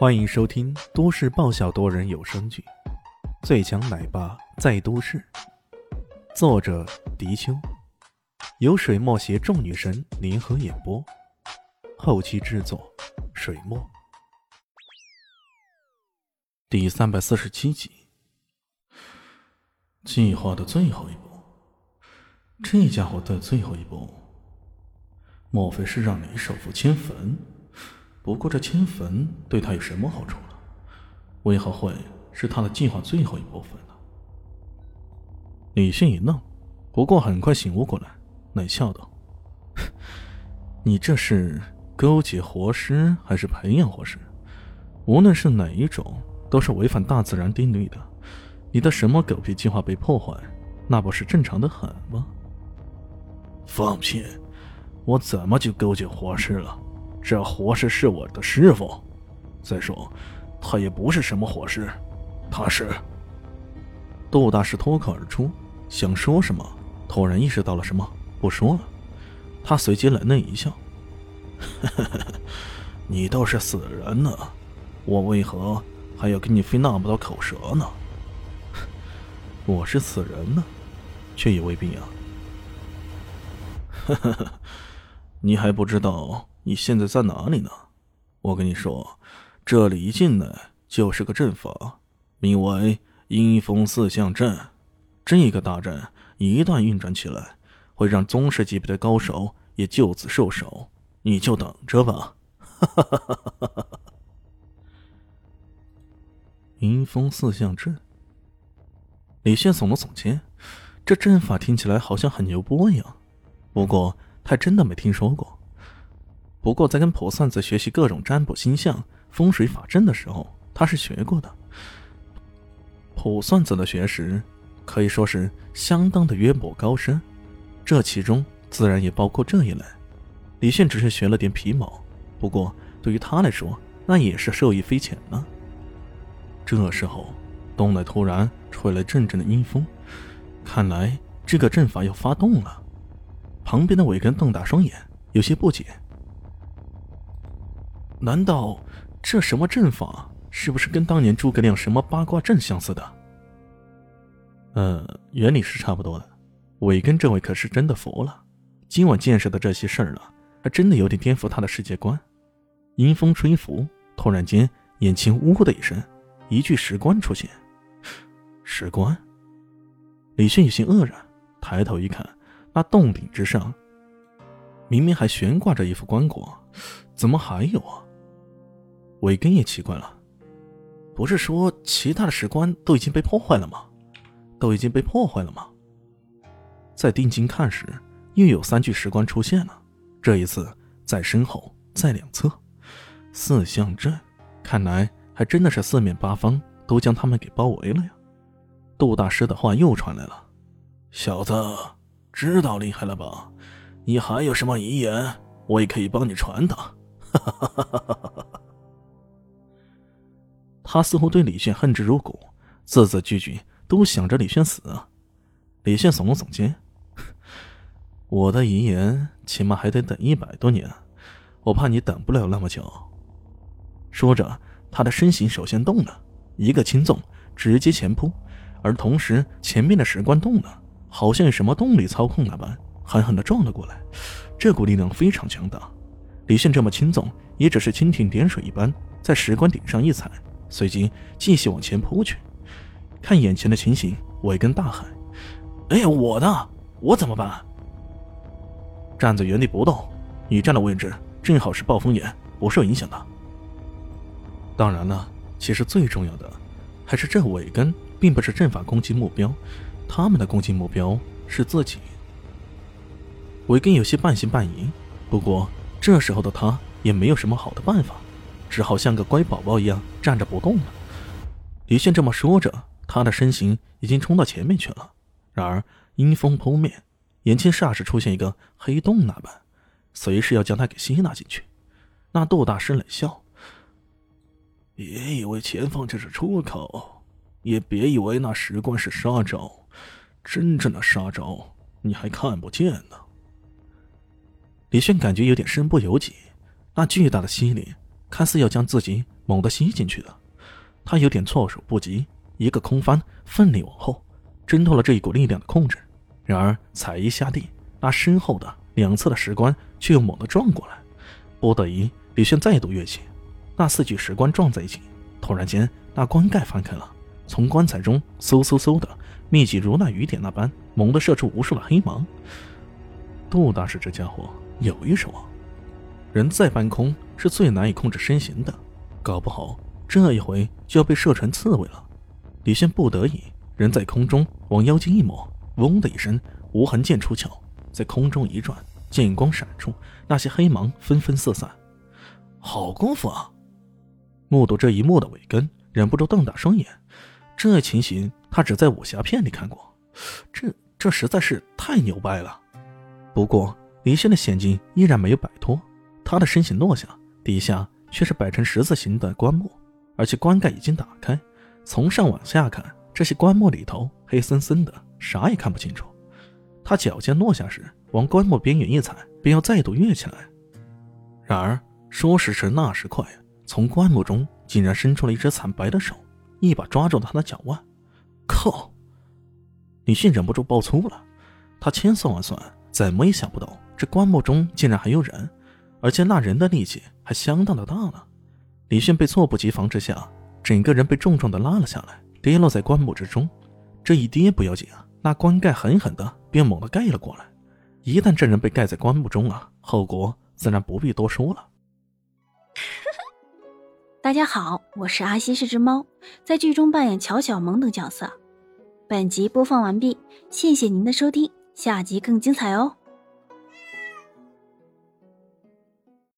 欢迎收听都市爆笑多人有声剧《最强奶爸在都市》，作者：迪秋，由水墨携众女神联合演播，后期制作：水墨。第三百四十七集，计划的最后一步，这家伙的最后一步，莫非是让李首富迁坟？不过这迁坟对他有什么好处呢？为何会是他的计划最后一部分呢？李迅一愣，不过很快醒悟过来，冷笑道：“ 你这是勾结活尸还是培养活尸？无论是哪一种，都是违反大自然定律的。你的什么狗屁计划被破坏，那不是正常的很吗？”放屁！我怎么就勾结活尸了？这活尸是我的师傅，再说，他也不是什么活尸，他是。杜大师脱口而出，想说什么，突然意识到了什么，不说了。他随即冷冷一笑：“ 你倒是死人呢，我为何还要跟你费那么多口舌呢？我是死人呢，却也未必啊。你还不知道。”你现在在哪里呢？我跟你说，这里一进来就是个阵法，名为阴风四象阵。这个大阵一旦运转起来，会让宗师级别的高手也就此受手。你就等着吧！哈哈哈哈哈哈！阴风四象阵，李现耸了耸肩，这阵法听起来好像很牛波一样，不过他真的没听说过。不过，在跟卜算子学习各种占卜、星象、风水法阵的时候，他是学过的。卜算子的学识可以说是相当的渊博高深，这其中自然也包括这一类。李炫只是学了点皮毛，不过对于他来说，那也是受益匪浅呢。这时候，洞内突然吹来阵阵的阴风，看来这个阵法要发动了。旁边的伟根瞪大双眼，有些不解。难道这什么阵法，是不是跟当年诸葛亮什么八卦阵相似的？呃，原理是差不多的。伟根这位可是真的服了，今晚见识的这些事儿了，还真的有点颠覆他的世界观。阴风吹拂，突然间，眼前呜的一声，一具石棺出现。石棺？李迅有些愕然，抬头一看，那洞顶之上，明明还悬挂着一副棺椁，怎么还有啊？尾根也奇怪了，不是说其他的石棺都已经被破坏了吗？都已经被破坏了吗？在定睛看时，又有三具石棺出现了。这一次在身后，在两侧，四象阵，看来还真的是四面八方都将他们给包围了呀。杜大师的话又传来了：“小子，知道厉害了吧？你还有什么遗言，我也可以帮你传达。”哈哈哈哈哈哈！他似乎对李炫恨之入骨，字字句句都想着李炫死。李炫耸了耸肩：“我的遗言起码还得等一百多年，我怕你等不了那么久。”说着，他的身形首先动了，一个轻纵，直接前扑，而同时前面的石棺动了，好像有什么动力操控那般，狠狠地撞了过来。这股力量非常强大。李炫这么轻纵，也只是蜻蜓点水一般，在石棺顶上一踩。随即继续往前扑去，看眼前的情形，韦根大喊：“哎呀，我呢？我怎么办？”站在原地不动，你站的位置正好是暴风眼，不受影响的。当然了，其实最重要的还是这尾根并不是阵法攻击目标，他们的攻击目标是自己。尾根有些半信半疑，不过这时候的他也没有什么好的办法。只好像个乖宝宝一样站着不动了。李炫这么说着，他的身形已经冲到前面去了。然而阴风扑面，眼前霎时出现一个黑洞那般，随时要将他给吸纳进去。那杜大师冷笑：“别以为前方就是出口，也别以为那石棺是杀招，真正的杀招你还看不见呢。”李炫感觉有点身不由己，那巨大的吸力。看似要将自己猛地吸进去的。他有点措手不及，一个空翻，奋力往后，挣脱了这一股力量的控制。然而踩一下地，那身后的两侧的石棺却又猛地撞过来，不得已，李轩再度跃起。那四具石棺撞在一起，突然间，那棺盖翻开了，从棺材中嗖嗖嗖的，密集如那雨点那般，猛地射出无数的黑芒。杜大师这家伙有一手啊！人在半空是最难以控制身形的，搞不好这一回就要被射成刺猬了。李轩不得已，人在空中往腰间一抹，嗡的一声，无痕剑出鞘，在空中一转，剑光闪出，那些黑芒纷纷四散。好功夫啊！目睹这一幕的韦根忍不住瞪大双眼，这情形他只在武侠片里看过，这这实在是太牛掰了。不过李现的险境依然没有摆脱，他的身形落下，底下却是摆成十字形的棺木，而且棺盖已经打开，从上往下看，这些棺木里头黑森森的，啥也看不清楚。他脚尖落下时，往棺木边缘一踩，便要再度跃起来。然而说时迟，那时快，从棺木中竟然伸出了一只惨白的手，一把抓住了他的脚腕。靠！李迅忍不住爆粗了，他千算万算。怎么也想不到，这棺木中竟然还有人，而且那人的力气还相当的大呢。李迅被猝不及防之下，整个人被重重的拉了下来，跌落在棺木之中。这一跌不要紧啊，那棺盖狠狠的便猛地盖了过来。一旦这人被盖在棺木中啊，后果自然不必多说了。大家好，我是阿西是只猫，在剧中扮演乔小萌等角色。本集播放完毕，谢谢您的收听。下集更精彩哦！